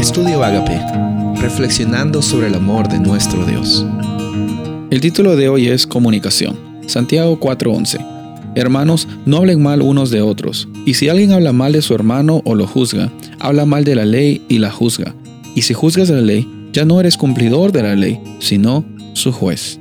Estudio Agape, reflexionando sobre el amor de nuestro Dios. El título de hoy es Comunicación. Santiago 4:11. Hermanos, no hablen mal unos de otros, y si alguien habla mal de su hermano o lo juzga, habla mal de la ley y la juzga. Y si juzgas la ley, ya no eres cumplidor de la ley, sino su juez.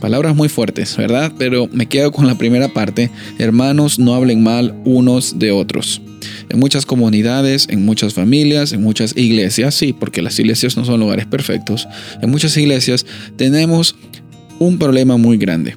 Palabras muy fuertes, ¿verdad? Pero me quedo con la primera parte. Hermanos, no hablen mal unos de otros. En muchas comunidades, en muchas familias, en muchas iglesias, sí, porque las iglesias no son lugares perfectos, en muchas iglesias tenemos un problema muy grande.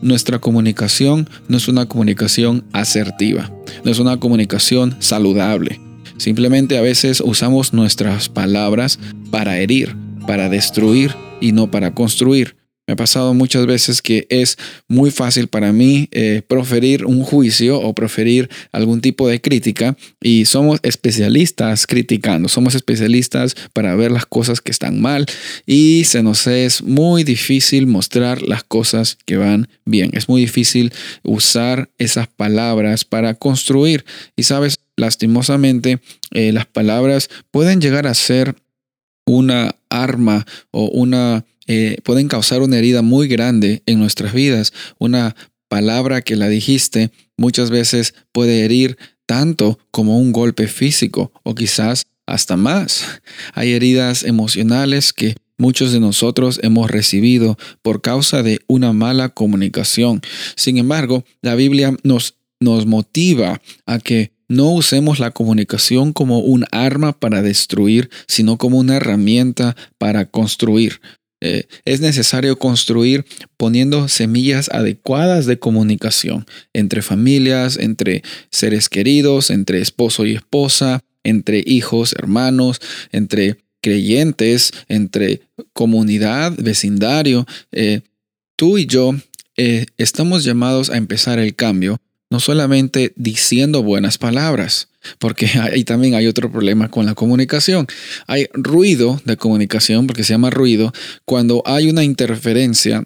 Nuestra comunicación no es una comunicación asertiva, no es una comunicación saludable. Simplemente a veces usamos nuestras palabras para herir, para destruir y no para construir. Me ha pasado muchas veces que es muy fácil para mí eh, proferir un juicio o proferir algún tipo de crítica y somos especialistas criticando, somos especialistas para ver las cosas que están mal y se nos es muy difícil mostrar las cosas que van bien. Es muy difícil usar esas palabras para construir y sabes, lastimosamente eh, las palabras pueden llegar a ser una arma o una eh, pueden causar una herida muy grande en nuestras vidas. Una palabra que la dijiste muchas veces puede herir tanto como un golpe físico o quizás hasta más. Hay heridas emocionales que muchos de nosotros hemos recibido por causa de una mala comunicación. Sin embargo, la Biblia nos, nos motiva a que no usemos la comunicación como un arma para destruir, sino como una herramienta para construir. Eh, es necesario construir poniendo semillas adecuadas de comunicación entre familias, entre seres queridos, entre esposo y esposa, entre hijos, hermanos, entre creyentes, entre comunidad, vecindario. Eh, tú y yo eh, estamos llamados a empezar el cambio, no solamente diciendo buenas palabras, porque ahí también hay otro problema con la comunicación. Hay ruido de comunicación, porque se llama ruido, cuando hay una interferencia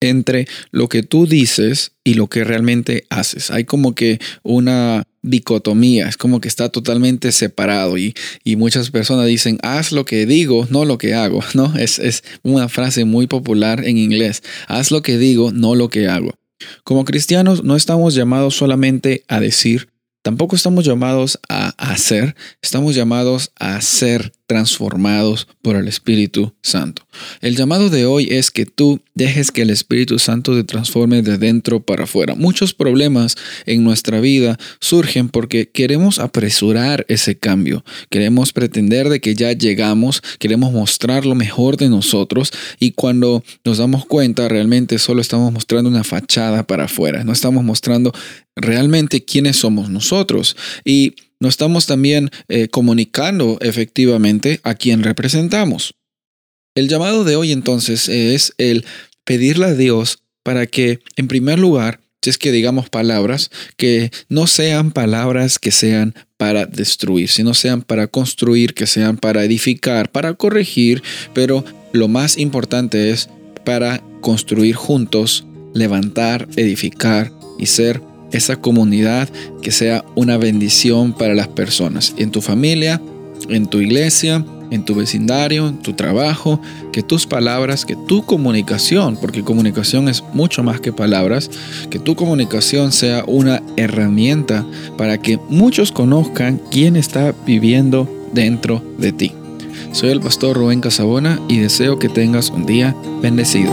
entre lo que tú dices y lo que realmente haces. Hay como que una dicotomía, es como que está totalmente separado y, y muchas personas dicen, haz lo que digo, no lo que hago, ¿no? Es, es una frase muy popular en inglés, haz lo que digo, no lo que hago. Como cristianos no estamos llamados solamente a decir, tampoco estamos llamados a hacer, estamos llamados a ser transformados por el Espíritu Santo. El llamado de hoy es que tú dejes que el Espíritu Santo te transforme de dentro para afuera. Muchos problemas en nuestra vida surgen porque queremos apresurar ese cambio, queremos pretender de que ya llegamos, queremos mostrar lo mejor de nosotros y cuando nos damos cuenta realmente solo estamos mostrando una fachada para afuera, no estamos mostrando realmente quiénes somos nosotros. Y no estamos también eh, comunicando efectivamente a quién representamos. El llamado de hoy entonces es el pedirle a Dios para que, en primer lugar, si es que digamos palabras, que no sean palabras que sean para destruir, sino sean para construir, que sean para edificar, para corregir, pero lo más importante es para construir juntos, levantar, edificar y ser esa comunidad que sea una bendición para las personas, en tu familia, en tu iglesia, en tu vecindario, en tu trabajo, que tus palabras, que tu comunicación, porque comunicación es mucho más que palabras, que tu comunicación sea una herramienta para que muchos conozcan quién está viviendo dentro de ti. Soy el pastor Rubén Casabona y deseo que tengas un día bendecido.